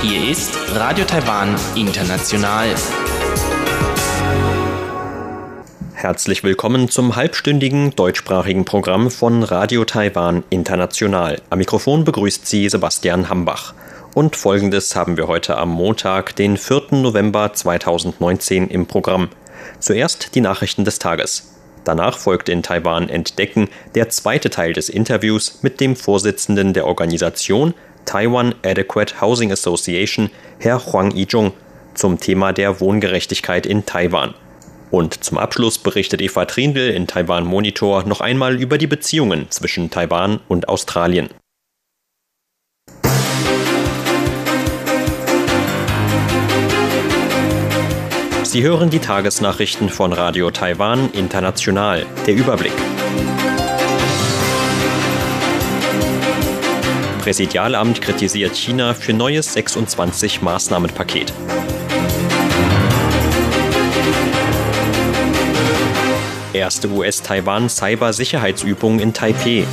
Hier ist Radio Taiwan International. Herzlich willkommen zum halbstündigen deutschsprachigen Programm von Radio Taiwan International. Am Mikrofon begrüßt Sie Sebastian Hambach. Und folgendes haben wir heute am Montag, den 4. November 2019 im Programm. Zuerst die Nachrichten des Tages. Danach folgt in Taiwan Entdecken der zweite Teil des Interviews mit dem Vorsitzenden der Organisation Taiwan Adequate Housing Association, Herr Huang Yizhong, zum Thema der Wohngerechtigkeit in Taiwan. Und zum Abschluss berichtet Eva Trindl in Taiwan Monitor noch einmal über die Beziehungen zwischen Taiwan und Australien. Sie hören die Tagesnachrichten von Radio Taiwan International. Der Überblick. Präsidialamt kritisiert China für neues 26 Maßnahmenpaket. Erste US-Taiwan-Cyber-Sicherheitsübung in Taipeh.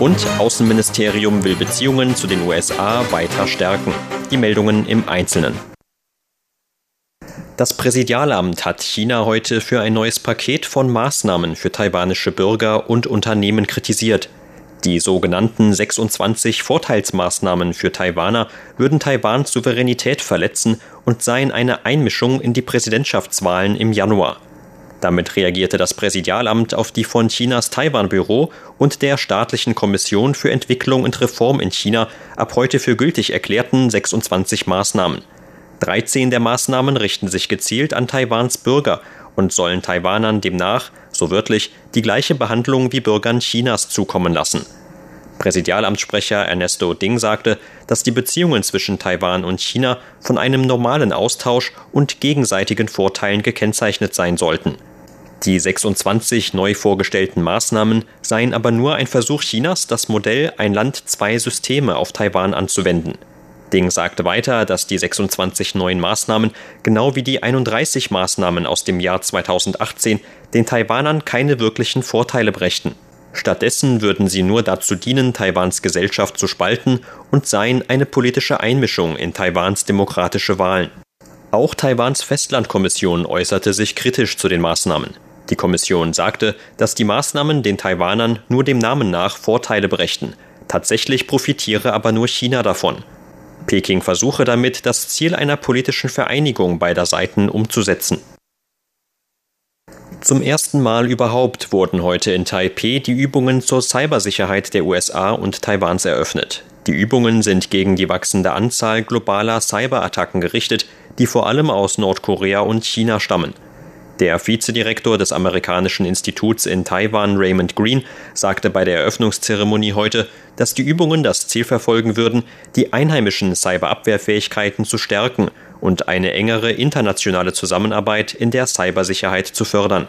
Und Außenministerium will Beziehungen zu den USA weiter stärken. Die Meldungen im Einzelnen. Das Präsidialamt hat China heute für ein neues Paket von Maßnahmen für taiwanische Bürger und Unternehmen kritisiert. Die sogenannten 26 Vorteilsmaßnahmen für Taiwaner würden Taiwans Souveränität verletzen und seien eine Einmischung in die Präsidentschaftswahlen im Januar. Damit reagierte das Präsidialamt auf die von Chinas Taiwan-Büro und der staatlichen Kommission für Entwicklung und Reform in China ab heute für gültig erklärten 26 Maßnahmen. 13 der Maßnahmen richten sich gezielt an Taiwans Bürger und sollen Taiwanern demnach, so wörtlich, die gleiche Behandlung wie Bürgern Chinas zukommen lassen. Präsidialamtssprecher Ernesto Ding sagte, dass die Beziehungen zwischen Taiwan und China von einem normalen Austausch und gegenseitigen Vorteilen gekennzeichnet sein sollten. Die 26 neu vorgestellten Maßnahmen seien aber nur ein Versuch Chinas, das Modell ein Land zwei Systeme auf Taiwan anzuwenden. Ding sagte weiter, dass die 26 neuen Maßnahmen, genau wie die 31 Maßnahmen aus dem Jahr 2018, den Taiwanern keine wirklichen Vorteile brächten. Stattdessen würden sie nur dazu dienen, Taiwans Gesellschaft zu spalten und seien eine politische Einmischung in Taiwans demokratische Wahlen. Auch Taiwans Festlandkommission äußerte sich kritisch zu den Maßnahmen. Die Kommission sagte, dass die Maßnahmen den Taiwanern nur dem Namen nach Vorteile brächten. Tatsächlich profitiere aber nur China davon. Peking versuche damit, das Ziel einer politischen Vereinigung beider Seiten umzusetzen. Zum ersten Mal überhaupt wurden heute in Taipeh die Übungen zur Cybersicherheit der USA und Taiwans eröffnet. Die Übungen sind gegen die wachsende Anzahl globaler Cyberattacken gerichtet, die vor allem aus Nordkorea und China stammen. Der Vizedirektor des amerikanischen Instituts in Taiwan, Raymond Green, sagte bei der Eröffnungszeremonie heute, dass die Übungen das Ziel verfolgen würden, die einheimischen Cyberabwehrfähigkeiten zu stärken und eine engere internationale Zusammenarbeit in der Cybersicherheit zu fördern.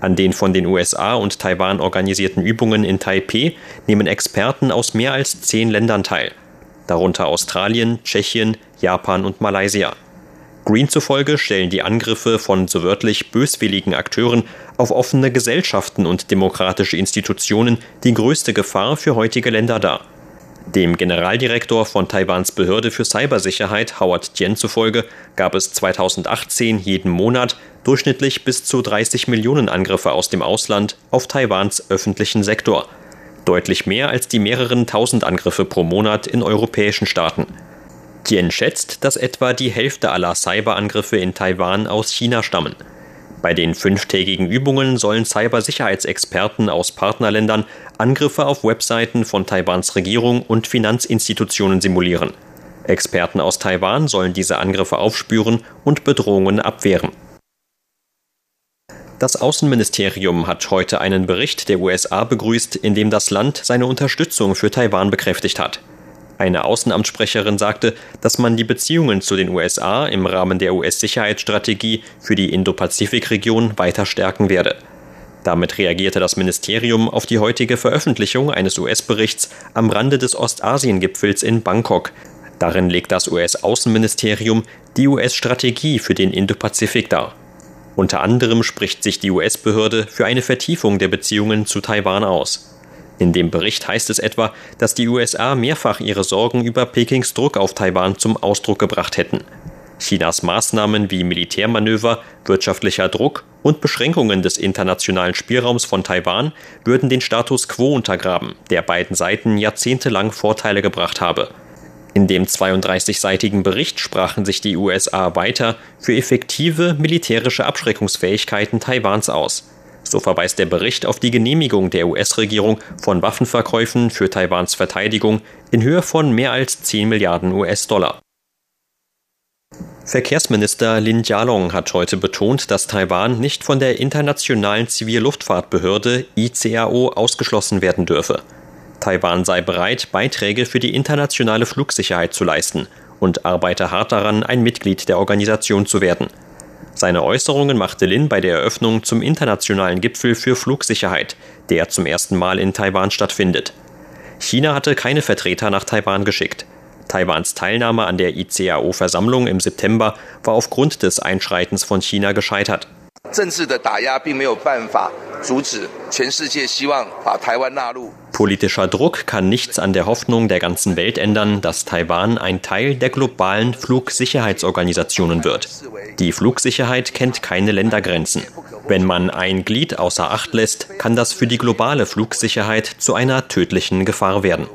An den von den USA und Taiwan organisierten Übungen in Taipeh nehmen Experten aus mehr als zehn Ländern teil, darunter Australien, Tschechien, Japan und Malaysia. Green zufolge stellen die Angriffe von so wörtlich böswilligen Akteuren auf offene Gesellschaften und demokratische Institutionen die größte Gefahr für heutige Länder dar. Dem Generaldirektor von Taiwans Behörde für Cybersicherheit, Howard Tien zufolge, gab es 2018 jeden Monat durchschnittlich bis zu 30 Millionen Angriffe aus dem Ausland auf Taiwans öffentlichen Sektor. Deutlich mehr als die mehreren tausend Angriffe pro Monat in europäischen Staaten. Tien schätzt, dass etwa die Hälfte aller Cyberangriffe in Taiwan aus China stammen. Bei den fünftägigen Übungen sollen Cybersicherheitsexperten aus Partnerländern Angriffe auf Webseiten von Taiwans Regierung und Finanzinstitutionen simulieren. Experten aus Taiwan sollen diese Angriffe aufspüren und Bedrohungen abwehren. Das Außenministerium hat heute einen Bericht der USA begrüßt, in dem das Land seine Unterstützung für Taiwan bekräftigt hat. Eine Außenamtssprecherin sagte, dass man die Beziehungen zu den USA im Rahmen der US-Sicherheitsstrategie für die Indo-Pazifik-Region weiter stärken werde. Damit reagierte das Ministerium auf die heutige Veröffentlichung eines US-Berichts am Rande des Ostasien-Gipfels in Bangkok, Darin legt das US-Außenministerium die US-Strategie für den Indopazifik dar. Unter anderem spricht sich die US-Behörde für eine Vertiefung der Beziehungen zu Taiwan aus. In dem Bericht heißt es etwa, dass die USA mehrfach ihre Sorgen über Pekings Druck auf Taiwan zum Ausdruck gebracht hätten. Chinas Maßnahmen wie Militärmanöver, wirtschaftlicher Druck und Beschränkungen des internationalen Spielraums von Taiwan würden den Status quo untergraben, der beiden Seiten jahrzehntelang Vorteile gebracht habe. In dem 32-seitigen Bericht sprachen sich die USA weiter für effektive militärische Abschreckungsfähigkeiten Taiwans aus. So verweist der Bericht auf die Genehmigung der US-Regierung von Waffenverkäufen für Taiwans Verteidigung in Höhe von mehr als 10 Milliarden US-Dollar. Verkehrsminister Lin Jialong hat heute betont, dass Taiwan nicht von der Internationalen Zivilluftfahrtbehörde ICAO ausgeschlossen werden dürfe. Taiwan sei bereit, Beiträge für die internationale Flugsicherheit zu leisten und arbeite hart daran, ein Mitglied der Organisation zu werden. Seine Äußerungen machte Lin bei der Eröffnung zum internationalen Gipfel für Flugsicherheit, der zum ersten Mal in Taiwan stattfindet. China hatte keine Vertreter nach Taiwan geschickt. Taiwans Teilnahme an der ICAO-Versammlung im September war aufgrund des Einschreitens von China gescheitert. Politischer Druck kann nichts an der Hoffnung der ganzen Welt ändern, dass Taiwan ein Teil der globalen Flugsicherheitsorganisationen wird. Die Flugsicherheit kennt keine Ländergrenzen. Wenn man ein Glied außer Acht lässt, kann das für die globale Flugsicherheit zu einer tödlichen Gefahr werden.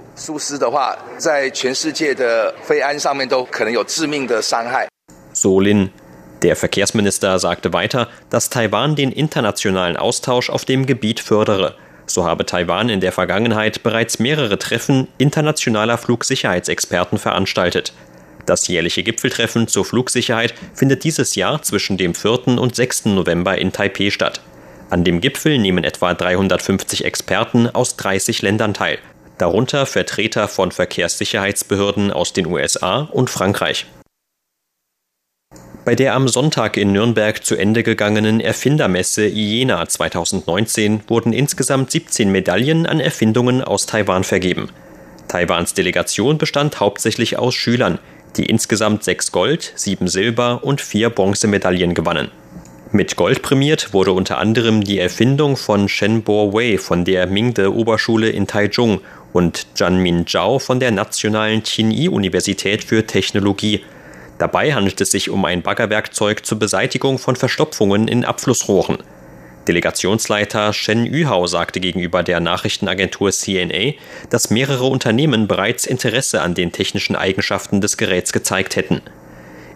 Solin, der Verkehrsminister sagte weiter, dass Taiwan den internationalen Austausch auf dem Gebiet fördere. So habe Taiwan in der Vergangenheit bereits mehrere Treffen internationaler Flugsicherheitsexperten veranstaltet. Das jährliche Gipfeltreffen zur Flugsicherheit findet dieses Jahr zwischen dem 4. und 6. November in Taipeh statt. An dem Gipfel nehmen etwa 350 Experten aus 30 Ländern teil, darunter Vertreter von Verkehrssicherheitsbehörden aus den USA und Frankreich. Bei der am Sonntag in Nürnberg zu Ende gegangenen Erfindermesse IENA 2019 wurden insgesamt 17 Medaillen an Erfindungen aus Taiwan vergeben. Taiwans Delegation bestand hauptsächlich aus Schülern, die insgesamt sechs Gold-, sieben Silber- und vier Bronzemedaillen gewannen. Mit Gold prämiert wurde unter anderem die Erfindung von Shen Bo Wei von der Mingde Oberschule in Taichung und Min Zhao von der Nationalen Qinyi-Universität für Technologie – Dabei handelt es sich um ein Baggerwerkzeug zur Beseitigung von Verstopfungen in Abflussrohren. Delegationsleiter Shen Yuhao sagte gegenüber der Nachrichtenagentur CNA, dass mehrere Unternehmen bereits Interesse an den technischen Eigenschaften des Geräts gezeigt hätten.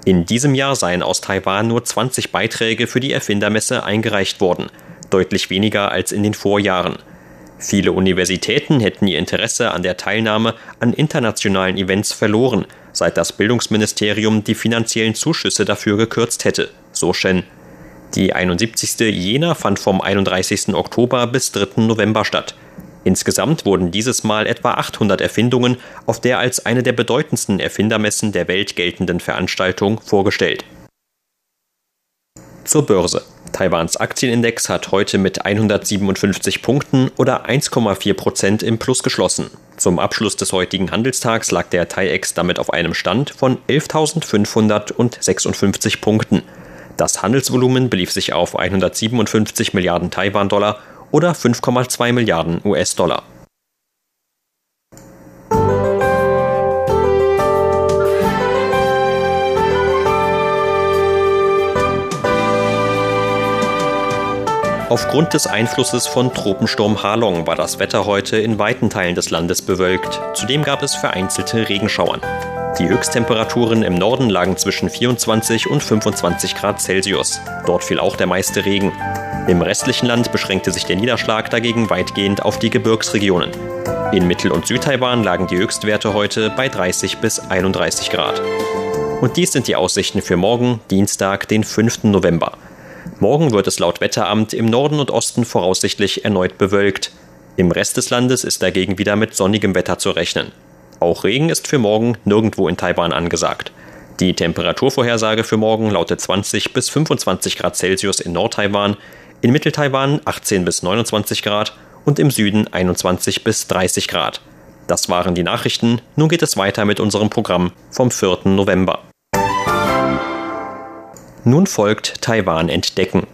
In diesem Jahr seien aus Taiwan nur 20 Beiträge für die Erfindermesse eingereicht worden, deutlich weniger als in den Vorjahren. Viele Universitäten hätten ihr Interesse an der Teilnahme an internationalen Events verloren, seit das Bildungsministerium die finanziellen Zuschüsse dafür gekürzt hätte, so Shen. Die 71. Jena fand vom 31. Oktober bis 3. November statt. Insgesamt wurden dieses Mal etwa 800 Erfindungen auf der als eine der bedeutendsten Erfindermessen der Welt geltenden Veranstaltung vorgestellt. Zur Börse. Taiwans Aktienindex hat heute mit 157 Punkten oder 1,4 Prozent im Plus geschlossen. Zum Abschluss des heutigen Handelstags lag der TAIEX damit auf einem Stand von 11.556 Punkten. Das Handelsvolumen belief sich auf 157 Milliarden Taiwan-Dollar oder 5,2 Milliarden US-Dollar. Aufgrund des Einflusses von Tropensturm Halong war das Wetter heute in weiten Teilen des Landes bewölkt. Zudem gab es vereinzelte Regenschauern. Die Höchsttemperaturen im Norden lagen zwischen 24 und 25 Grad Celsius. Dort fiel auch der meiste Regen. Im restlichen Land beschränkte sich der Niederschlag dagegen weitgehend auf die Gebirgsregionen. In Mittel- und Südtaiwan lagen die Höchstwerte heute bei 30 bis 31 Grad. Und dies sind die Aussichten für morgen, Dienstag, den 5. November. Morgen wird es laut Wetteramt im Norden und Osten voraussichtlich erneut bewölkt. Im Rest des Landes ist dagegen wieder mit sonnigem Wetter zu rechnen. Auch Regen ist für morgen nirgendwo in Taiwan angesagt. Die Temperaturvorhersage für morgen lautet 20 bis 25 Grad Celsius in Nord-Taiwan, in Mittel-Taiwan 18 bis 29 Grad und im Süden 21 bis 30 Grad. Das waren die Nachrichten. Nun geht es weiter mit unserem Programm vom 4. November. Nun folgt Taiwan entdecken.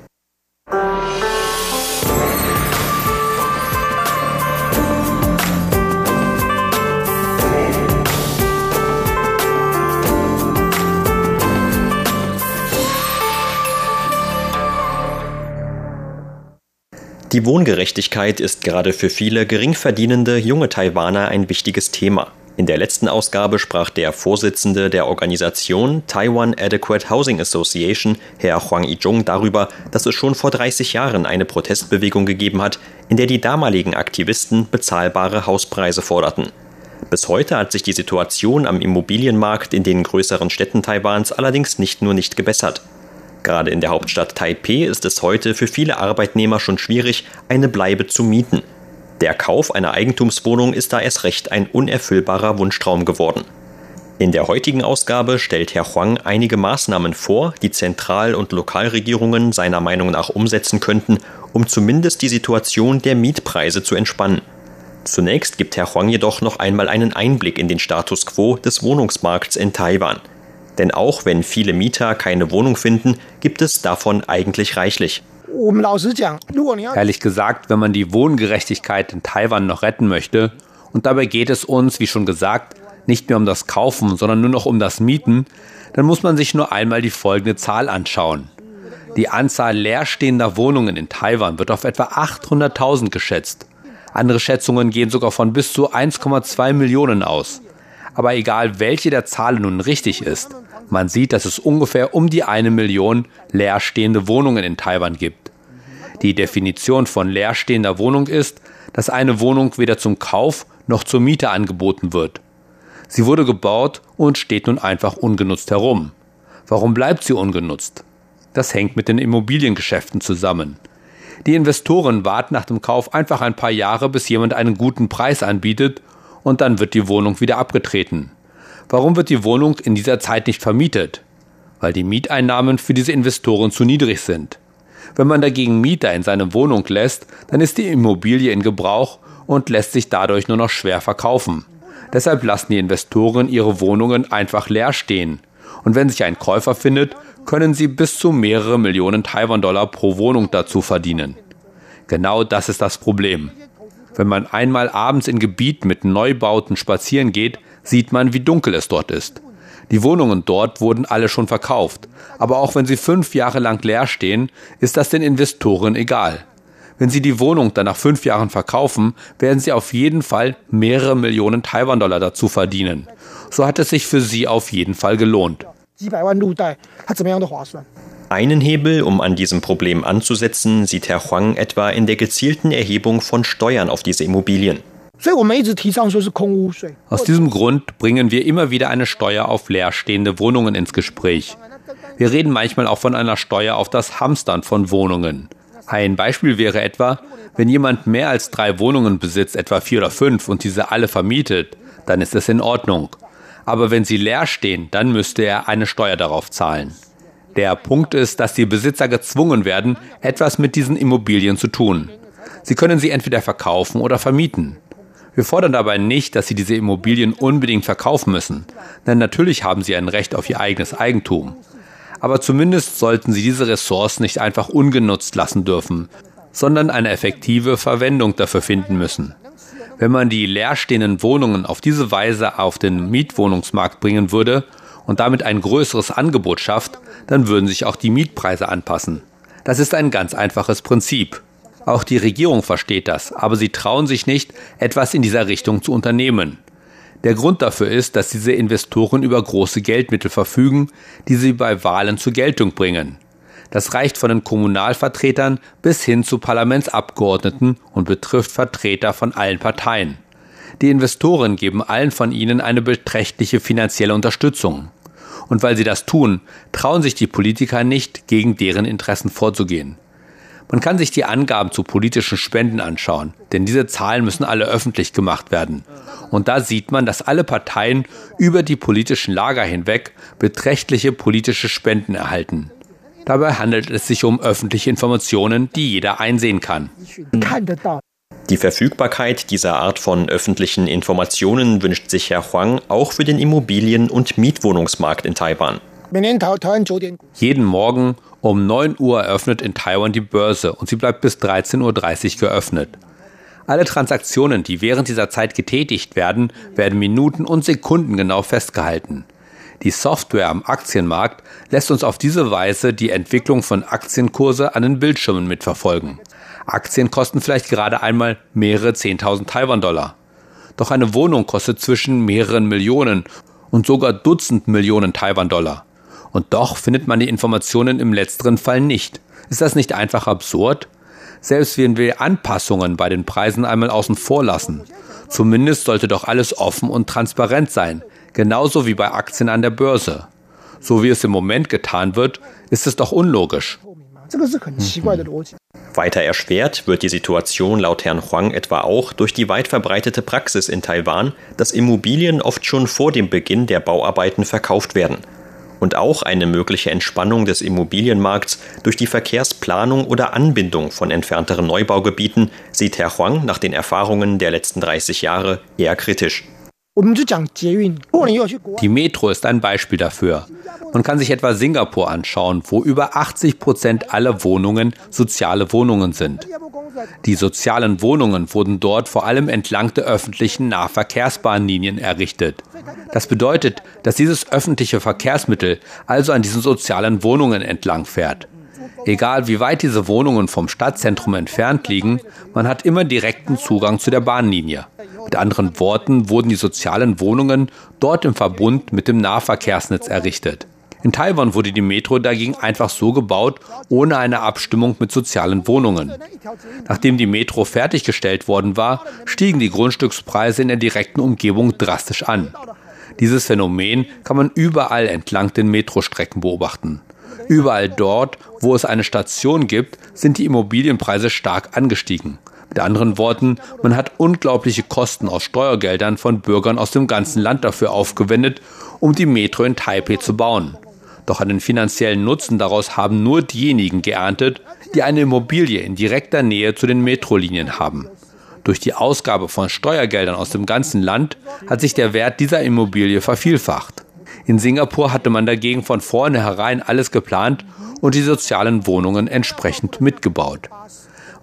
Die Wohngerechtigkeit ist gerade für viele geringverdienende junge Taiwaner ein wichtiges Thema. In der letzten Ausgabe sprach der Vorsitzende der Organisation Taiwan Adequate Housing Association, Herr Huang Yizhong, darüber, dass es schon vor 30 Jahren eine Protestbewegung gegeben hat, in der die damaligen Aktivisten bezahlbare Hauspreise forderten. Bis heute hat sich die Situation am Immobilienmarkt in den größeren Städten Taiwans allerdings nicht nur nicht gebessert. Gerade in der Hauptstadt Taipeh ist es heute für viele Arbeitnehmer schon schwierig, eine Bleibe zu mieten. Der Kauf einer Eigentumswohnung ist da erst recht ein unerfüllbarer Wunschtraum geworden. In der heutigen Ausgabe stellt Herr Huang einige Maßnahmen vor, die Zentral- und Lokalregierungen seiner Meinung nach umsetzen könnten, um zumindest die Situation der Mietpreise zu entspannen. Zunächst gibt Herr Huang jedoch noch einmal einen Einblick in den Status quo des Wohnungsmarkts in Taiwan. Denn auch wenn viele Mieter keine Wohnung finden, gibt es davon eigentlich reichlich. Ehrlich gesagt, wenn man die Wohngerechtigkeit in Taiwan noch retten möchte, und dabei geht es uns, wie schon gesagt, nicht mehr um das Kaufen, sondern nur noch um das Mieten, dann muss man sich nur einmal die folgende Zahl anschauen. Die Anzahl leerstehender Wohnungen in Taiwan wird auf etwa 800.000 geschätzt. Andere Schätzungen gehen sogar von bis zu 1,2 Millionen aus. Aber egal, welche der Zahlen nun richtig ist, man sieht, dass es ungefähr um die eine Million leerstehende Wohnungen in Taiwan gibt. Die Definition von leerstehender Wohnung ist, dass eine Wohnung weder zum Kauf noch zur Miete angeboten wird. Sie wurde gebaut und steht nun einfach ungenutzt herum. Warum bleibt sie ungenutzt? Das hängt mit den Immobiliengeschäften zusammen. Die Investoren warten nach dem Kauf einfach ein paar Jahre, bis jemand einen guten Preis anbietet und dann wird die Wohnung wieder abgetreten. Warum wird die Wohnung in dieser Zeit nicht vermietet? Weil die Mieteinnahmen für diese Investoren zu niedrig sind. Wenn man dagegen Mieter in seine Wohnung lässt, dann ist die Immobilie in Gebrauch und lässt sich dadurch nur noch schwer verkaufen. Deshalb lassen die Investoren ihre Wohnungen einfach leer stehen. Und wenn sich ein Käufer findet, können sie bis zu mehrere Millionen Taiwan-Dollar pro Wohnung dazu verdienen. Genau das ist das Problem. Wenn man einmal abends in Gebieten mit Neubauten spazieren geht, sieht man, wie dunkel es dort ist. Die Wohnungen dort wurden alle schon verkauft, aber auch wenn sie fünf Jahre lang leer stehen, ist das den Investoren egal. Wenn sie die Wohnung dann nach fünf Jahren verkaufen, werden sie auf jeden Fall mehrere Millionen Taiwan-Dollar dazu verdienen. So hat es sich für sie auf jeden Fall gelohnt. Einen Hebel, um an diesem Problem anzusetzen, sieht Herr Huang etwa in der gezielten Erhebung von Steuern auf diese Immobilien. Aus diesem Grund bringen wir immer wieder eine Steuer auf leerstehende Wohnungen ins Gespräch. Wir reden manchmal auch von einer Steuer auf das Hamstern von Wohnungen. Ein Beispiel wäre etwa, wenn jemand mehr als drei Wohnungen besitzt, etwa vier oder fünf, und diese alle vermietet, dann ist es in Ordnung. Aber wenn sie leer stehen, dann müsste er eine Steuer darauf zahlen. Der Punkt ist, dass die Besitzer gezwungen werden, etwas mit diesen Immobilien zu tun. Sie können sie entweder verkaufen oder vermieten. Wir fordern dabei nicht, dass sie diese Immobilien unbedingt verkaufen müssen, denn natürlich haben sie ein Recht auf ihr eigenes Eigentum. Aber zumindest sollten sie diese Ressource nicht einfach ungenutzt lassen dürfen, sondern eine effektive Verwendung dafür finden müssen. Wenn man die leerstehenden Wohnungen auf diese Weise auf den Mietwohnungsmarkt bringen würde und damit ein größeres Angebot schafft, dann würden sich auch die Mietpreise anpassen. Das ist ein ganz einfaches Prinzip. Auch die Regierung versteht das, aber sie trauen sich nicht, etwas in dieser Richtung zu unternehmen. Der Grund dafür ist, dass diese Investoren über große Geldmittel verfügen, die sie bei Wahlen zur Geltung bringen. Das reicht von den Kommunalvertretern bis hin zu Parlamentsabgeordneten und betrifft Vertreter von allen Parteien. Die Investoren geben allen von ihnen eine beträchtliche finanzielle Unterstützung. Und weil sie das tun, trauen sich die Politiker nicht, gegen deren Interessen vorzugehen. Man kann sich die Angaben zu politischen Spenden anschauen, denn diese Zahlen müssen alle öffentlich gemacht werden. Und da sieht man, dass alle Parteien über die politischen Lager hinweg beträchtliche politische Spenden erhalten. Dabei handelt es sich um öffentliche Informationen, die jeder einsehen kann. Die Verfügbarkeit dieser Art von öffentlichen Informationen wünscht sich Herr Huang auch für den Immobilien- und Mietwohnungsmarkt in Taiwan. Jeden Morgen um 9 Uhr eröffnet in Taiwan die Börse und sie bleibt bis 13.30 Uhr geöffnet. Alle Transaktionen, die während dieser Zeit getätigt werden, werden Minuten und Sekunden genau festgehalten. Die Software am Aktienmarkt lässt uns auf diese Weise die Entwicklung von Aktienkurse an den Bildschirmen mitverfolgen. Aktien kosten vielleicht gerade einmal mehrere 10.000 Taiwan-Dollar. Doch eine Wohnung kostet zwischen mehreren Millionen und sogar Dutzend Millionen Taiwan-Dollar. Und doch findet man die Informationen im letzteren Fall nicht. Ist das nicht einfach absurd? Selbst wenn wir Anpassungen bei den Preisen einmal außen vor lassen. Zumindest sollte doch alles offen und transparent sein, genauso wie bei Aktien an der Börse. So wie es im Moment getan wird, ist es doch unlogisch. Weiter erschwert wird die Situation laut Herrn Huang etwa auch durch die weit verbreitete Praxis in Taiwan, dass Immobilien oft schon vor dem Beginn der Bauarbeiten verkauft werden. Und auch eine mögliche Entspannung des Immobilienmarkts durch die Verkehrsplanung oder Anbindung von entfernteren Neubaugebieten sieht Herr Huang nach den Erfahrungen der letzten 30 Jahre eher kritisch. Die Metro ist ein Beispiel dafür. Man kann sich etwa Singapur anschauen, wo über 80 Prozent aller Wohnungen soziale Wohnungen sind. Die sozialen Wohnungen wurden dort vor allem entlang der öffentlichen Nahverkehrsbahnlinien errichtet. Das bedeutet, dass dieses öffentliche Verkehrsmittel also an diesen sozialen Wohnungen entlang fährt. Egal wie weit diese Wohnungen vom Stadtzentrum entfernt liegen, man hat immer direkten Zugang zu der Bahnlinie. Mit anderen Worten wurden die sozialen Wohnungen dort im Verbund mit dem Nahverkehrsnetz errichtet. In Taiwan wurde die Metro dagegen einfach so gebaut, ohne eine Abstimmung mit sozialen Wohnungen. Nachdem die Metro fertiggestellt worden war, stiegen die Grundstückspreise in der direkten Umgebung drastisch an. Dieses Phänomen kann man überall entlang den Metrostrecken beobachten. Überall dort, wo es eine Station gibt, sind die Immobilienpreise stark angestiegen. Mit anderen Worten, man hat unglaubliche Kosten aus Steuergeldern von Bürgern aus dem ganzen Land dafür aufgewendet, um die Metro in Taipei zu bauen. Doch einen finanziellen Nutzen daraus haben nur diejenigen geerntet, die eine Immobilie in direkter Nähe zu den Metrolinien haben. Durch die Ausgabe von Steuergeldern aus dem ganzen Land hat sich der Wert dieser Immobilie vervielfacht. In Singapur hatte man dagegen von vornherein alles geplant und die sozialen Wohnungen entsprechend mitgebaut.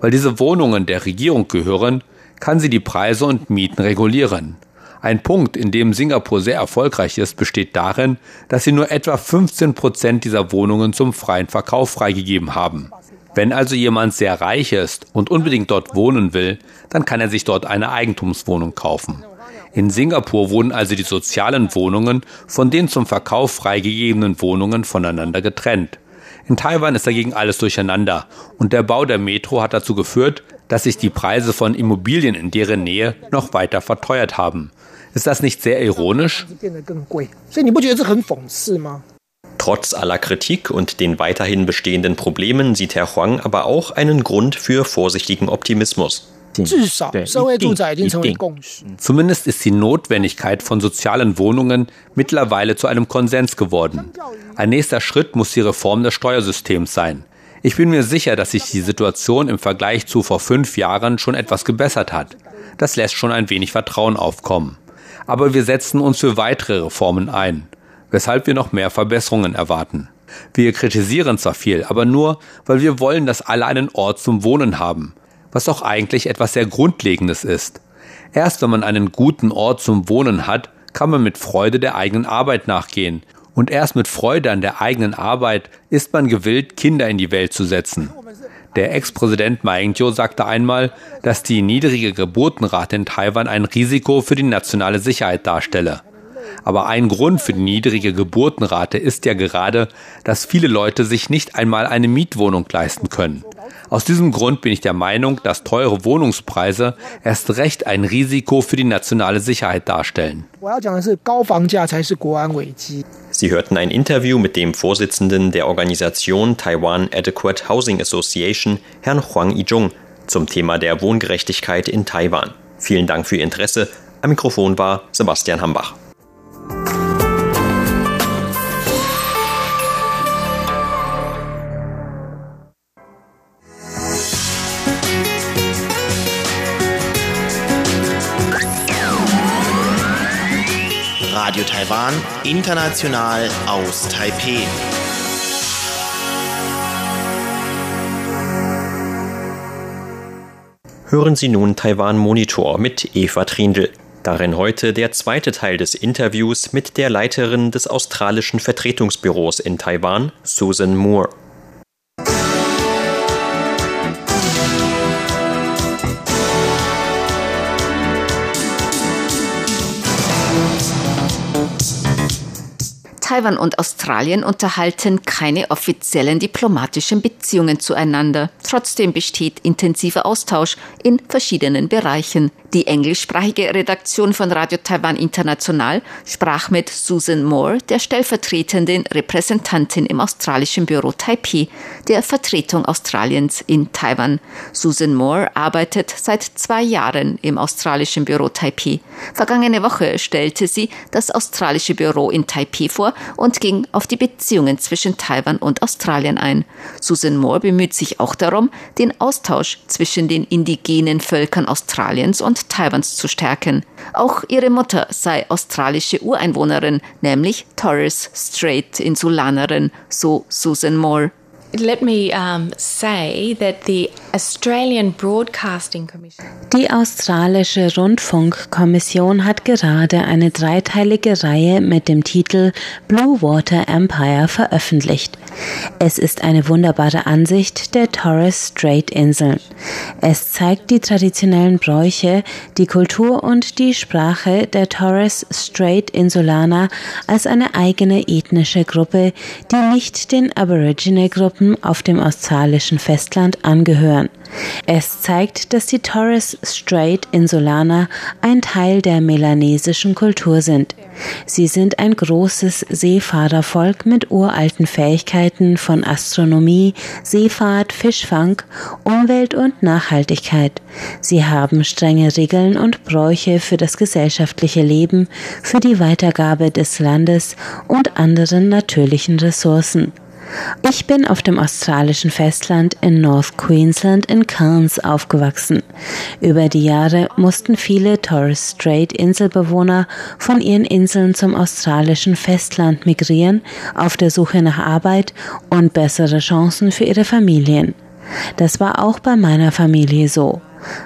Weil diese Wohnungen der Regierung gehören, kann sie die Preise und Mieten regulieren. Ein Punkt, in dem Singapur sehr erfolgreich ist, besteht darin, dass sie nur etwa 15 Prozent dieser Wohnungen zum freien Verkauf freigegeben haben. Wenn also jemand sehr reich ist und unbedingt dort wohnen will, dann kann er sich dort eine Eigentumswohnung kaufen. In Singapur wurden also die sozialen Wohnungen von den zum Verkauf freigegebenen Wohnungen voneinander getrennt. In Taiwan ist dagegen alles durcheinander und der Bau der Metro hat dazu geführt, dass sich die Preise von Immobilien in deren Nähe noch weiter verteuert haben. Ist das nicht sehr ironisch? Trotz aller Kritik und den weiterhin bestehenden Problemen sieht Herr Huang aber auch einen Grund für vorsichtigen Optimismus. Zumindest ist die Notwendigkeit von sozialen Wohnungen mittlerweile zu einem Konsens geworden. Ein nächster Schritt muss die Reform des Steuersystems sein. Ich bin mir sicher, dass sich die Situation im Vergleich zu vor fünf Jahren schon etwas gebessert hat. Das lässt schon ein wenig Vertrauen aufkommen. Aber wir setzen uns für weitere Reformen ein, weshalb wir noch mehr Verbesserungen erwarten. Wir kritisieren zwar viel, aber nur, weil wir wollen, dass alle einen Ort zum Wohnen haben was doch eigentlich etwas sehr Grundlegendes ist. Erst wenn man einen guten Ort zum Wohnen hat, kann man mit Freude der eigenen Arbeit nachgehen. Und erst mit Freude an der eigenen Arbeit ist man gewillt, Kinder in die Welt zu setzen. Der Ex-Präsident Ma Ying-jeou sagte einmal, dass die niedrige Geburtenrate in Taiwan ein Risiko für die nationale Sicherheit darstelle. Aber ein Grund für die niedrige Geburtenrate ist ja gerade, dass viele Leute sich nicht einmal eine Mietwohnung leisten können. Aus diesem Grund bin ich der Meinung, dass teure Wohnungspreise erst recht ein Risiko für die nationale Sicherheit darstellen. Sie hörten ein Interview mit dem Vorsitzenden der Organisation Taiwan Adequate Housing Association, Herrn Huang Yizhong, zum Thema der Wohngerechtigkeit in Taiwan. Vielen Dank für Ihr Interesse. Am Mikrofon war Sebastian Hambach. Taiwan, international aus Taipeh. Hören Sie nun Taiwan Monitor mit Eva Trindl. Darin heute der zweite Teil des Interviews mit der Leiterin des australischen Vertretungsbüros in Taiwan, Susan Moore. Taiwan und Australien unterhalten keine offiziellen diplomatischen Beziehungen zueinander. Trotzdem besteht intensiver Austausch in verschiedenen Bereichen. Die englischsprachige Redaktion von Radio Taiwan International sprach mit Susan Moore, der stellvertretenden Repräsentantin im australischen Büro Taipei, der Vertretung Australiens in Taiwan. Susan Moore arbeitet seit zwei Jahren im australischen Büro Taipei. Vergangene Woche stellte sie das australische Büro in Taipei vor und ging auf die Beziehungen zwischen Taiwan und Australien ein. Susan Moore bemüht sich auch darum, den Austausch zwischen den indigenen Völkern Australiens und Taiwans zu stärken. Auch ihre Mutter sei australische Ureinwohnerin, nämlich Torres Strait Insulanerin, so Susan Moore. Die australische Rundfunkkommission hat gerade eine dreiteilige Reihe mit dem Titel Blue Water Empire veröffentlicht. Es ist eine wunderbare Ansicht der Torres Strait Inseln. Es zeigt die traditionellen Bräuche, die Kultur und die Sprache der Torres Strait Insulaner als eine eigene ethnische Gruppe, die nicht den Aborigine Gruppen Gruppen auf dem australischen Festland angehören. Es zeigt, dass die Torres Strait Insulaner ein Teil der melanesischen Kultur sind. Sie sind ein großes Seefahrervolk mit uralten Fähigkeiten von Astronomie, Seefahrt, Fischfang, Umwelt und Nachhaltigkeit. Sie haben strenge Regeln und Bräuche für das gesellschaftliche Leben, für die Weitergabe des Landes und anderen natürlichen Ressourcen. Ich bin auf dem australischen Festland in North Queensland in Cairns aufgewachsen. Über die Jahre mussten viele Torres Strait Inselbewohner von ihren Inseln zum australischen Festland migrieren, auf der Suche nach Arbeit und bessere Chancen für ihre Familien. Das war auch bei meiner Familie so.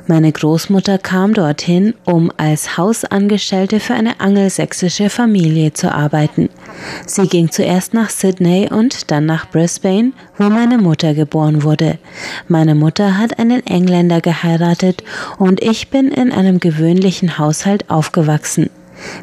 Meine Großmutter kam dorthin, um als Hausangestellte für eine angelsächsische Familie zu arbeiten. Sie ging zuerst nach Sydney und dann nach Brisbane, wo meine Mutter geboren wurde. Meine Mutter hat einen Engländer geheiratet und ich bin in einem gewöhnlichen Haushalt aufgewachsen.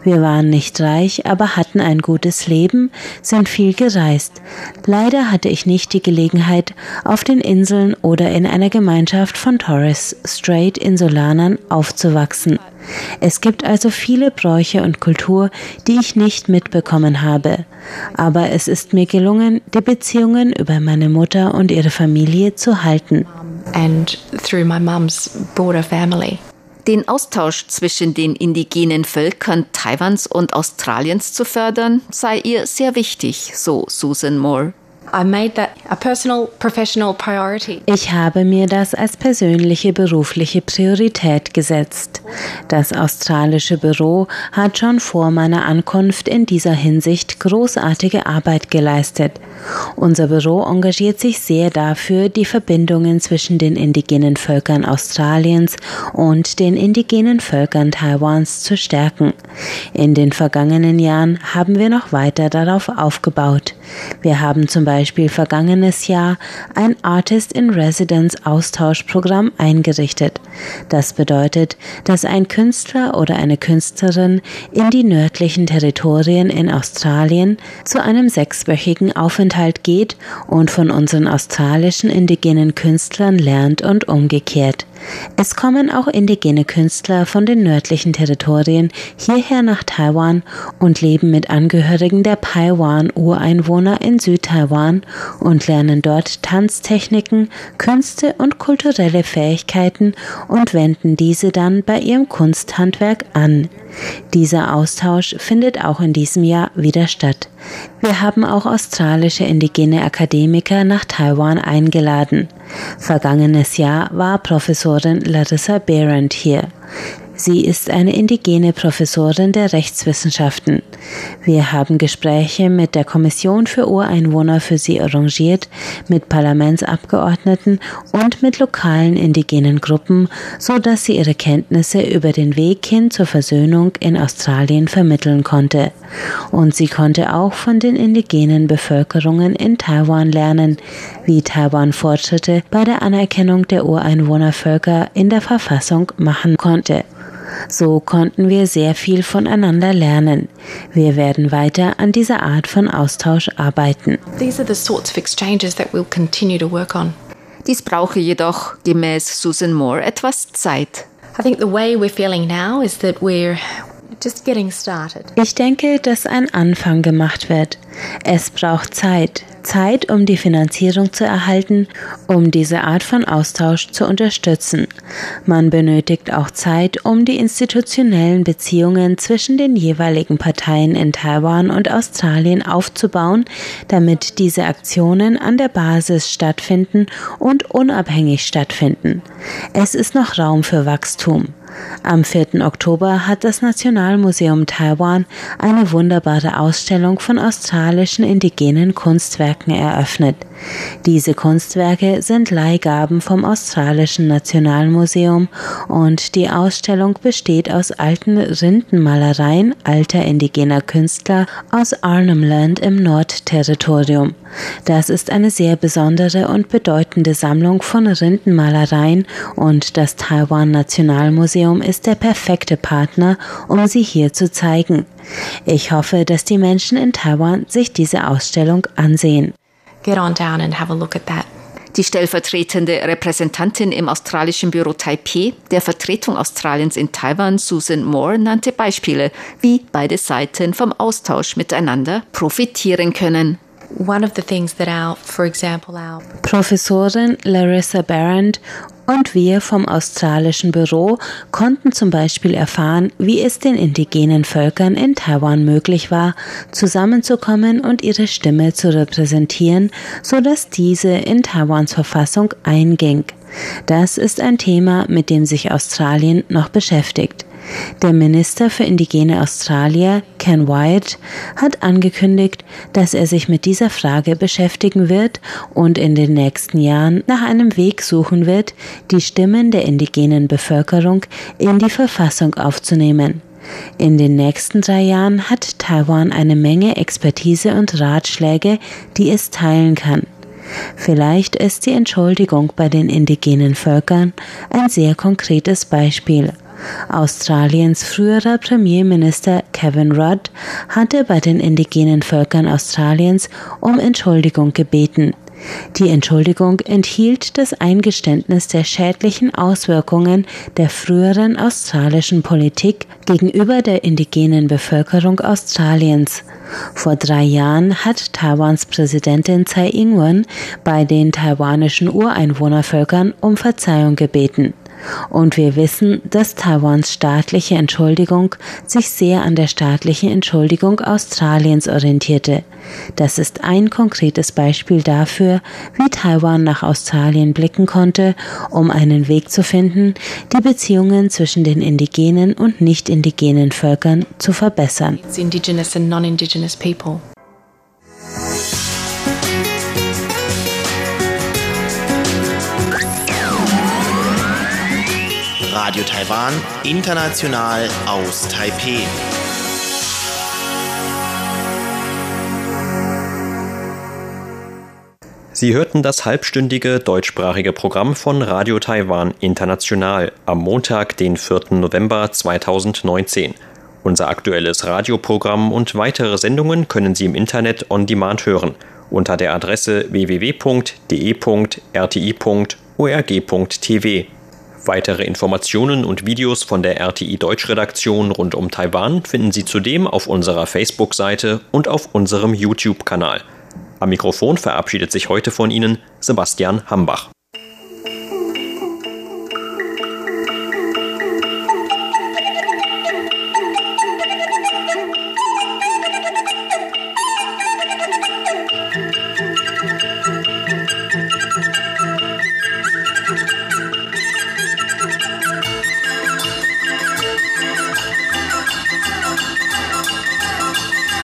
Wir waren nicht reich, aber hatten ein gutes Leben, sind viel gereist. Leider hatte ich nicht die Gelegenheit, auf den Inseln oder in einer Gemeinschaft von Torres Strait Insulanern aufzuwachsen. Es gibt also viele Bräuche und Kultur, die ich nicht mitbekommen habe. Aber es ist mir gelungen, die Beziehungen über meine Mutter und ihre Familie zu halten. And through my mom's broader family den Austausch zwischen den indigenen Völkern Taiwans und Australiens zu fördern, sei ihr sehr wichtig, so Susan Moore. Ich habe mir das als persönliche berufliche Priorität gesetzt. Das australische Büro hat schon vor meiner Ankunft in dieser Hinsicht großartige Arbeit geleistet. Unser Büro engagiert sich sehr dafür, die Verbindungen zwischen den indigenen Völkern Australiens und den indigenen Völkern Taiwans zu stärken. In den vergangenen Jahren haben wir noch weiter darauf aufgebaut. Wir haben zum Beispiel vergangenes Jahr ein Artist in Residence Austauschprogramm eingerichtet. Das bedeutet, dass ein Künstler oder eine Künstlerin in die nördlichen Territorien in Australien zu einem sechswöchigen Aufenthalt geht und von unseren australischen indigenen Künstlern lernt und umgekehrt. Es kommen auch indigene Künstler von den nördlichen Territorien hierher nach Taiwan und leben mit Angehörigen der Paiwan-Ureinwohner in Südtaiwan und lernen dort Tanztechniken, Künste und kulturelle Fähigkeiten und wenden diese dann bei ihrem Kunsthandwerk an. Dieser Austausch findet auch in diesem Jahr wieder statt. Wir haben auch australische indigene Akademiker nach Taiwan eingeladen. Vergangenes Jahr war Professorin Larissa Behrendt hier. Sie ist eine indigene Professorin der Rechtswissenschaften. Wir haben Gespräche mit der Kommission für Ureinwohner für sie arrangiert, mit Parlamentsabgeordneten und mit lokalen indigenen Gruppen, so dass sie ihre Kenntnisse über den Weg hin zur Versöhnung in Australien vermitteln konnte. Und sie konnte auch von den indigenen Bevölkerungen in Taiwan lernen, wie Taiwan Fortschritte bei der Anerkennung der Ureinwohnervölker in der Verfassung machen konnte. So konnten wir sehr viel voneinander lernen. Wir werden weiter an dieser Art von Austausch arbeiten. These are the sorts of exchanges that we'll continue to work on. Dies brauche jedoch gemäß Susan Moore etwas Zeit. I think the way we're feeling now is that we're just getting started. Ich denke, dass ein Anfang gemacht wird. Es braucht Zeit. Zeit, um die Finanzierung zu erhalten, um diese Art von Austausch zu unterstützen. Man benötigt auch Zeit, um die institutionellen Beziehungen zwischen den jeweiligen Parteien in Taiwan und Australien aufzubauen, damit diese Aktionen an der Basis stattfinden und unabhängig stattfinden. Es ist noch Raum für Wachstum. Am 4. Oktober hat das Nationalmuseum Taiwan eine wunderbare Ausstellung von australischen indigenen Kunstwerken eröffnet. Diese Kunstwerke sind Leihgaben vom australischen Nationalmuseum und die Ausstellung besteht aus alten Rindenmalereien alter indigener Künstler aus Arnhem Land im Nordterritorium. Das ist eine sehr besondere und bedeutende Sammlung von Rindenmalereien und das Taiwan Nationalmuseum ist der perfekte Partner, um sie hier zu zeigen. Ich hoffe, dass die Menschen in Taiwan sich diese Ausstellung ansehen. Get on down and have a look at that. Die stellvertretende Repräsentantin im australischen Büro Taipei der Vertretung Australiens in Taiwan, Susan Moore, nannte Beispiele, wie beide Seiten vom Austausch miteinander profitieren können. One of the things that our, for example, our Professorin Larissa Barrand und wir vom australischen Büro konnten zum Beispiel erfahren, wie es den indigenen Völkern in Taiwan möglich war, zusammenzukommen und ihre Stimme zu repräsentieren, so dass diese in Taiwans Verfassung einging. Das ist ein Thema, mit dem sich Australien noch beschäftigt. Der Minister für indigene Australier, Ken Wyatt, hat angekündigt, dass er sich mit dieser Frage beschäftigen wird und in den nächsten Jahren nach einem Weg suchen wird, die Stimmen der indigenen Bevölkerung in die Verfassung aufzunehmen. In den nächsten drei Jahren hat Taiwan eine Menge Expertise und Ratschläge, die es teilen kann. Vielleicht ist die Entschuldigung bei den indigenen Völkern ein sehr konkretes Beispiel. Australiens früherer Premierminister Kevin Rudd hatte bei den indigenen Völkern Australiens um Entschuldigung gebeten. Die Entschuldigung enthielt das Eingeständnis der schädlichen Auswirkungen der früheren australischen Politik gegenüber der indigenen Bevölkerung Australiens. Vor drei Jahren hat Taiwans Präsidentin Tsai Ing-wen bei den taiwanischen Ureinwohnervölkern um Verzeihung gebeten. Und wir wissen, dass Taiwans staatliche Entschuldigung sich sehr an der staatlichen Entschuldigung Australiens orientierte. Das ist ein konkretes Beispiel dafür, wie Taiwan nach Australien blicken konnte, um einen Weg zu finden, die Beziehungen zwischen den indigenen und nicht indigenen Völkern zu verbessern. indigenous and non-indigenous people. Radio Taiwan, international aus Taipeh. Sie hörten das halbstündige deutschsprachige Programm von Radio Taiwan International am Montag, den 4. November 2019. Unser aktuelles Radioprogramm und weitere Sendungen können Sie im Internet on demand hören unter der Adresse www.de.rti.org.tv. Weitere Informationen und Videos von der RTI Deutschredaktion rund um Taiwan finden Sie zudem auf unserer Facebook-Seite und auf unserem YouTube-Kanal. Am Mikrofon verabschiedet sich heute von Ihnen Sebastian Hambach.